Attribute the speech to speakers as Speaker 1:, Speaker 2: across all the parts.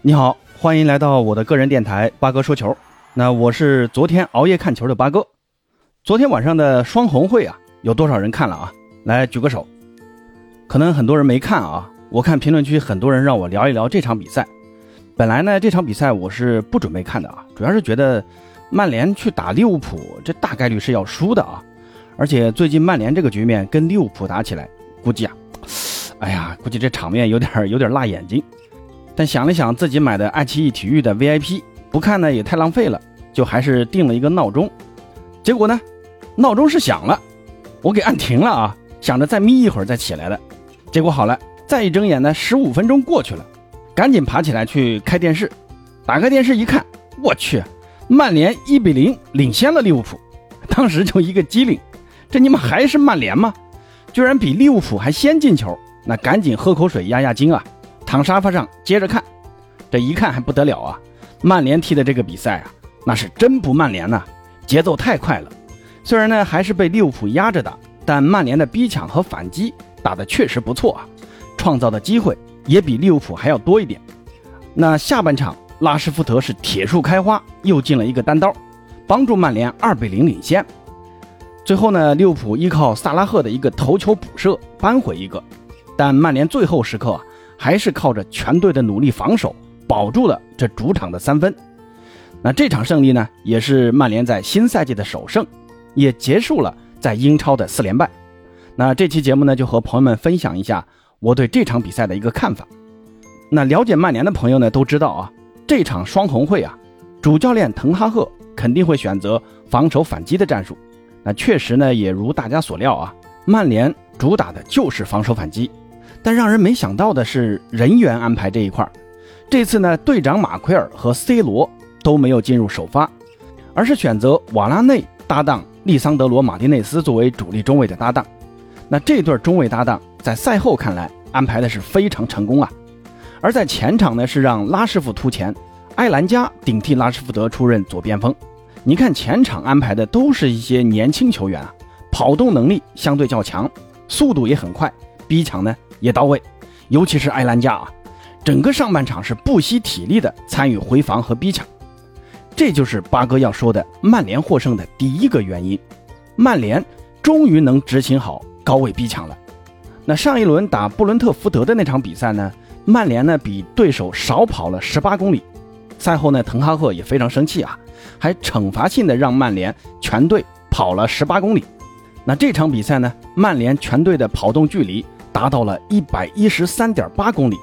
Speaker 1: 你好，欢迎来到我的个人电台八哥说球。那我是昨天熬夜看球的八哥。昨天晚上的双红会啊，有多少人看了啊？来举个手。可能很多人没看啊。我看评论区很多人让我聊一聊这场比赛。本来呢，这场比赛我是不准备看的啊，主要是觉得曼联去打利物浦，这大概率是要输的啊。而且最近曼联这个局面跟利物浦打起来，估计啊，哎呀，估计这场面有点有点辣眼睛。但想了想，自己买的爱奇艺体育的 VIP，不看呢也太浪费了，就还是定了一个闹钟。结果呢，闹钟是响了，我给按停了啊，想着再眯一会儿再起来的。结果好了，再一睁眼呢，十五分钟过去了，赶紧爬起来去开电视。打开电视一看，我去，曼联一比零领先了利物浦，当时就一个机灵，这你们还是曼联吗？居然比利物浦还先进球，那赶紧喝口水压压惊啊。躺沙发上接着看，这一看还不得了啊！曼联踢的这个比赛啊，那是真不曼联呐，节奏太快了。虽然呢还是被利物浦压着打，但曼联的逼抢和反击打得确实不错啊，创造的机会也比利物浦还要多一点。那下半场拉什福德是铁树开花，又进了一个单刀，帮助曼联二比零领先。最后呢，利物浦依靠萨拉赫的一个头球补射扳回一个，但曼联最后时刻啊。还是靠着全队的努力防守，保住了这主场的三分。那这场胜利呢，也是曼联在新赛季的首胜，也结束了在英超的四连败。那这期节目呢，就和朋友们分享一下我对这场比赛的一个看法。那了解曼联的朋友呢，都知道啊，这场双红会啊，主教练滕哈赫肯定会选择防守反击的战术。那确实呢，也如大家所料啊，曼联主打的就是防守反击。但让人没想到的是人员安排这一块儿，这次呢，队长马奎尔和 C 罗都没有进入首发，而是选择瓦拉内搭档利桑德罗马丁内斯作为主力中卫的搭档。那这对中卫搭档在赛后看来安排的是非常成功啊。而在前场呢，是让拉什福突前，埃兰加顶替拉什福德出任左边锋。你看前场安排的都是一些年轻球员啊，跑动能力相对较强，速度也很快，逼抢呢。也到位，尤其是埃兰加啊，整个上半场是不惜体力的参与回防和逼抢，这就是八哥要说的曼联获胜的第一个原因。曼联终于能执行好高位逼抢了。那上一轮打布伦特福德的那场比赛呢，曼联呢比对手少跑了十八公里。赛后呢，滕哈赫也非常生气啊，还惩罚性的让曼联全队跑了十八公里。那这场比赛呢，曼联全队的跑动距离。达到了一百一十三点八公里，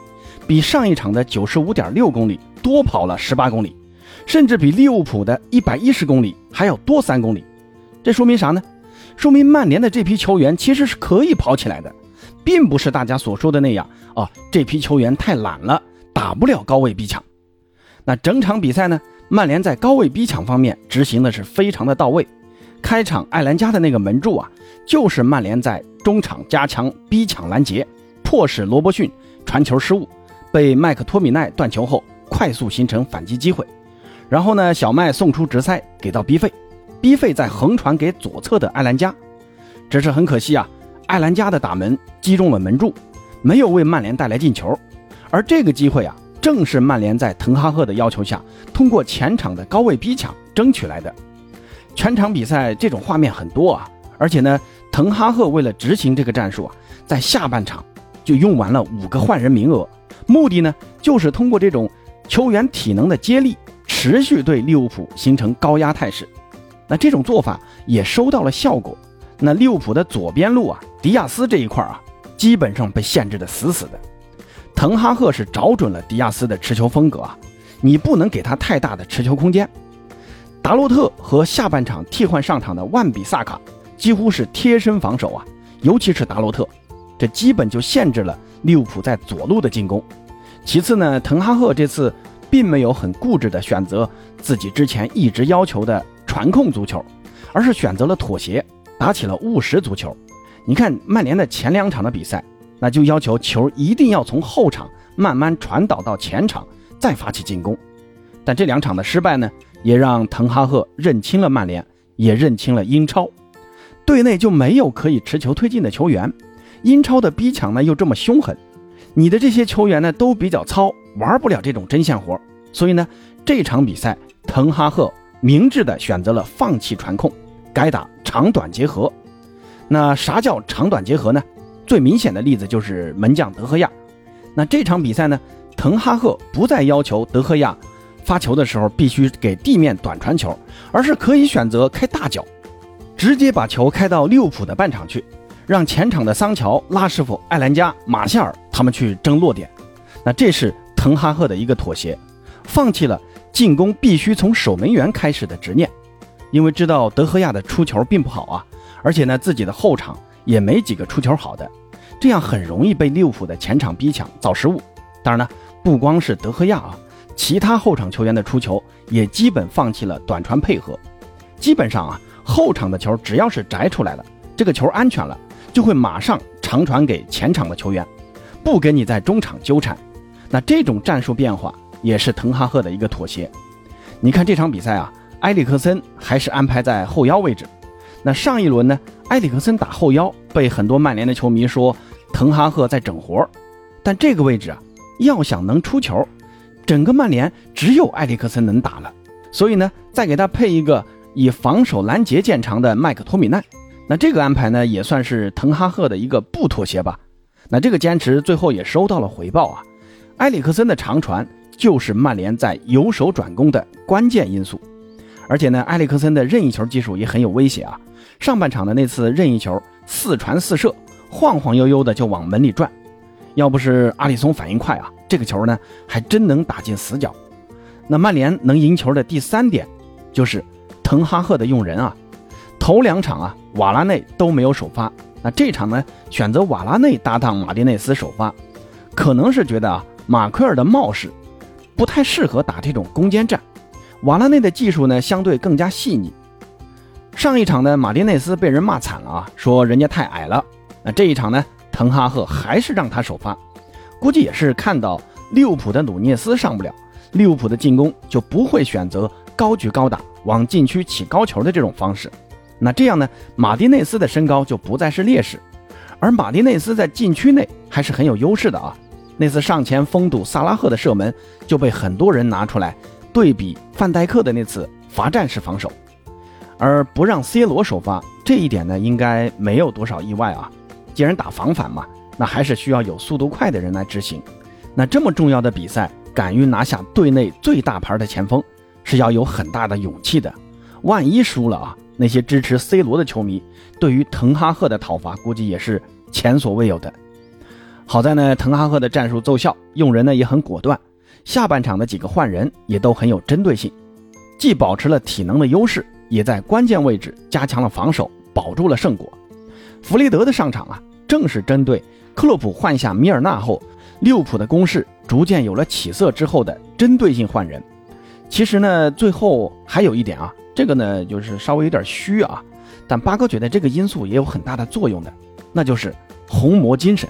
Speaker 1: 比上一场的九十五点六公里多跑了十八公里，甚至比利物浦的一百一十公里还要多三公里。这说明啥呢？说明曼联的这批球员其实是可以跑起来的，并不是大家所说的那样啊。这批球员太懒了，打不了高位逼抢。那整场比赛呢，曼联在高位逼抢方面执行的是非常的到位。开场艾兰加的那个门柱啊，就是曼联在。中场加强逼抢拦截，迫使罗伯逊传球失误，被麦克托米奈断球后快速形成反击机会。然后呢，小麦送出直塞给到 B 费，B 费再横传给左侧的艾兰加。只是很可惜啊，艾兰加的打门击中了门柱，没有为曼联带来进球。而这个机会啊，正是曼联在滕哈赫的要求下，通过前场的高位逼抢争取来的。全场比赛这种画面很多啊，而且呢。滕哈赫为了执行这个战术啊，在下半场就用完了五个换人名额，目的呢就是通过这种球员体能的接力，持续对利物浦形成高压态势。那这种做法也收到了效果。那利物浦的左边路啊，迪亚斯这一块啊，基本上被限制的死死的。滕哈赫是找准了迪亚斯的持球风格啊，你不能给他太大的持球空间。达洛特和下半场替换上场的万比萨卡。几乎是贴身防守啊，尤其是达洛特，这基本就限制了利物浦在左路的进攻。其次呢，滕哈赫这次并没有很固执的选择自己之前一直要求的传控足球，而是选择了妥协，打起了务实足球。你看曼联的前两场的比赛，那就要求球一定要从后场慢慢传导到前场，再发起进攻。但这两场的失败呢，也让滕哈赫认清了曼联，也认清了英超。队内就没有可以持球推进的球员，英超的逼抢呢又这么凶狠，你的这些球员呢都比较糙，玩不了这种针线活，所以呢，这场比赛滕哈赫明智的选择了放弃传控，改打长短结合。那啥叫长短结合呢？最明显的例子就是门将德赫亚。那这场比赛呢，滕哈赫不再要求德赫亚发球的时候必须给地面短传球，而是可以选择开大脚，直接把球开到利物浦的半场去，让前场的桑乔、拉什福、艾兰加、马夏尔他们去争落点。那这是滕哈赫的一个妥协，放弃了进攻必须从守门员开始的执念，因为知道德赫亚的出球并不好啊。而且呢，自己的后场也没几个出球好的，这样很容易被利物浦的前场逼抢造失误。当然呢，不光是德赫亚啊，其他后场球员的出球也基本放弃了短传配合。基本上啊，后场的球只要是摘出来了，这个球安全了，就会马上长传给前场的球员，不跟你在中场纠缠。那这种战术变化也是滕哈赫的一个妥协。你看这场比赛啊，埃里克森还是安排在后腰位置。那上一轮呢，埃里克森打后腰，被很多曼联的球迷说滕哈赫在整活但这个位置啊，要想能出球，整个曼联只有埃里克森能打了。所以呢，再给他配一个 以防守拦截见长的麦克托米奈，那这个安排呢，也算是滕哈赫的一个不妥协吧。那这个坚持最后也收到了回报啊，埃里克森的长传就是曼联在由守转攻的关键因素，而且呢，埃里克森的任意球技术也很有威胁啊。上半场的那次任意球四传四射，晃晃悠悠的就往门里转，要不是阿里松反应快啊，这个球呢还真能打进死角。那曼联能赢球的第三点，就是滕哈赫的用人啊。头两场啊，瓦拉内都没有首发，那这场呢选择瓦拉内搭档马丁内斯首发，可能是觉得啊马奎尔的冒失不太适合打这种攻坚战，瓦拉内的技术呢相对更加细腻。上一场呢，马丁内斯被人骂惨了啊，说人家太矮了。那这一场呢，滕哈赫还是让他首发，估计也是看到利物浦的努涅斯上不了，利物浦的进攻就不会选择高举高打、往禁区起高球的这种方式。那这样呢，马丁内斯的身高就不再是劣势，而马丁内斯在禁区内还是很有优势的啊。那次上前封堵萨拉赫的射门，就被很多人拿出来对比范戴克的那次罚站式防守。而不让 C 罗首发，这一点呢，应该没有多少意外啊。既然打防反嘛，那还是需要有速度快的人来执行。那这么重要的比赛，敢于拿下队内最大牌的前锋，是要有很大的勇气的。万一输了啊，那些支持 C 罗的球迷对于滕哈赫的讨伐，估计也是前所未有的。好在呢，滕哈赫的战术奏效，用人呢也很果断。下半场的几个换人也都很有针对性，既保持了体能的优势。也在关键位置加强了防守，保住了胜果。弗雷德的上场啊，正是针对克洛普换下米尔纳后，利物浦的攻势逐渐有了起色之后的针对性换人。其实呢，最后还有一点啊，这个呢就是稍微有点虚啊，但八哥觉得这个因素也有很大的作用的，那就是红魔精神。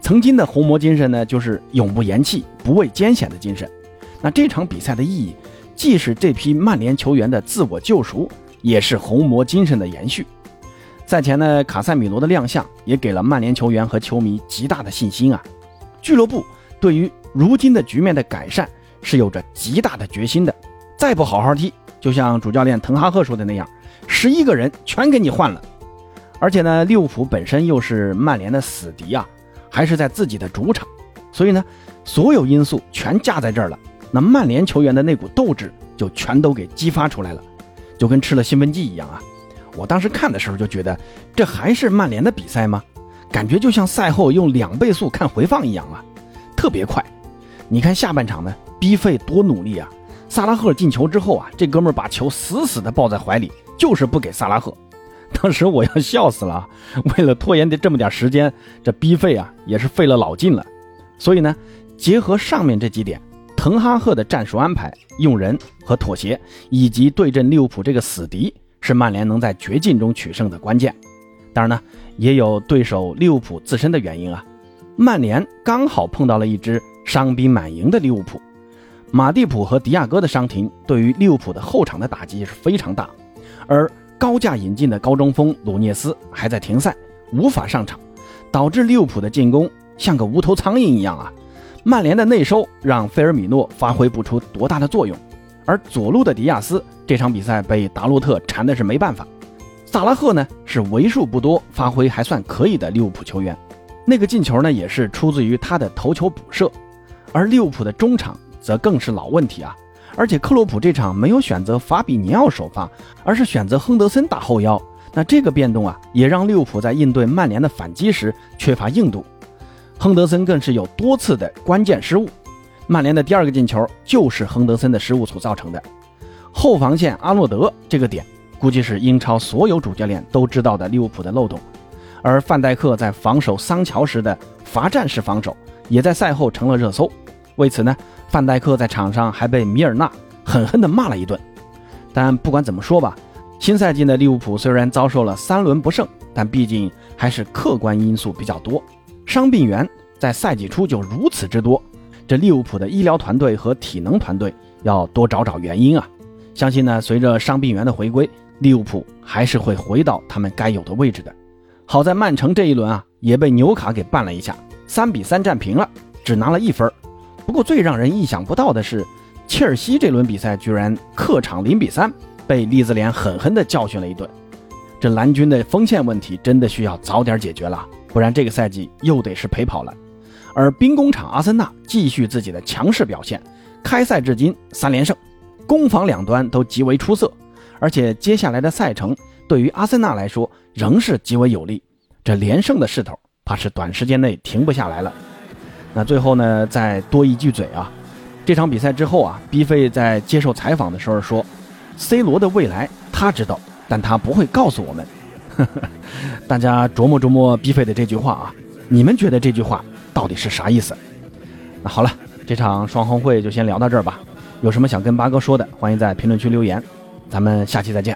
Speaker 1: 曾经的红魔精神呢，就是永不言弃、不畏艰险的精神。那这场比赛的意义。既是这批曼联球员的自我救赎，也是红魔精神的延续。赛前呢，卡塞米罗的亮相也给了曼联球员和球迷极大的信心啊！俱乐部对于如今的局面的改善是有着极大的决心的。再不好好踢，就像主教练滕哈赫说的那样，十一个人全给你换了。而且呢，利物浦本身又是曼联的死敌啊，还是在自己的主场，所以呢，所有因素全架在这儿了。那曼联球员的那股斗志就全都给激发出来了，就跟吃了兴奋剂一样啊！我当时看的时候就觉得，这还是曼联的比赛吗？感觉就像赛后用两倍速看回放一样啊，特别快。你看下半场呢，逼费多努力啊！萨拉赫进球之后啊，这哥们儿把球死死的抱在怀里，就是不给萨拉赫。当时我要笑死了，为了拖延的这么点时间，这逼费啊也是费了老劲了。所以呢，结合上面这几点。滕哈赫的战术安排、用人和妥协，以及对阵利物浦这个死敌，是曼联能在绝境中取胜的关键。当然呢，也有对手利物浦自身的原因啊。曼联刚好碰到了一支伤兵满营的利物浦，马蒂普和迪亚哥的伤停对于利物浦的后场的打击是非常大，而高价引进的高中锋鲁涅斯还在停赛，无法上场，导致利物浦的进攻像个无头苍蝇一样啊。曼联的内收让菲尔米诺发挥不出多大的作用，而左路的迪亚斯这场比赛被达洛特缠的是没办法。萨拉赫呢是为数不多发挥还算可以的利物浦球员，那个进球呢也是出自于他的头球补射。而利物浦的中场则更是老问题啊，而且克洛普这场没有选择法比尼奥首发，而是选择亨德森打后腰。那这个变动啊，也让利物浦在应对曼联的反击时缺乏硬度。亨德森更是有多次的关键失误，曼联的第二个进球就是亨德森的失误所造成的。后防线阿诺德这个点，估计是英超所有主教练都知道的利物浦的漏洞。而范戴克在防守桑乔时的罚站式防守，也在赛后成了热搜。为此呢，范戴克在场上还被米尔纳狠狠地骂了一顿。但不管怎么说吧，新赛季的利物浦虽然遭受了三轮不胜，但毕竟还是客观因素比较多。伤病员在赛季初就如此之多，这利物浦的医疗团队和体能团队要多找找原因啊！相信呢，随着伤病员的回归，利物浦还是会回到他们该有的位置的。好在曼城这一轮啊，也被纽卡给绊了一下，三比三战平了，只拿了一分。不过最让人意想不到的是，切尔西这轮比赛居然客场零比三被利兹联狠狠地教训了一顿。这蓝军的锋线问题真的需要早点解决了。不然这个赛季又得是陪跑了，而兵工厂阿森纳继续自己的强势表现，开赛至今三连胜，攻防两端都极为出色，而且接下来的赛程对于阿森纳来说仍是极为有利，这连胜的势头怕是短时间内停不下来了。那最后呢，再多一句嘴啊，这场比赛之后啊，B 费在接受采访的时候说，C 罗的未来他知道，但他不会告诉我们。大家琢磨琢磨毕费的这句话啊，你们觉得这句话到底是啥意思？那好了，这场双红会就先聊到这儿吧。有什么想跟八哥说的，欢迎在评论区留言。咱们下期再见。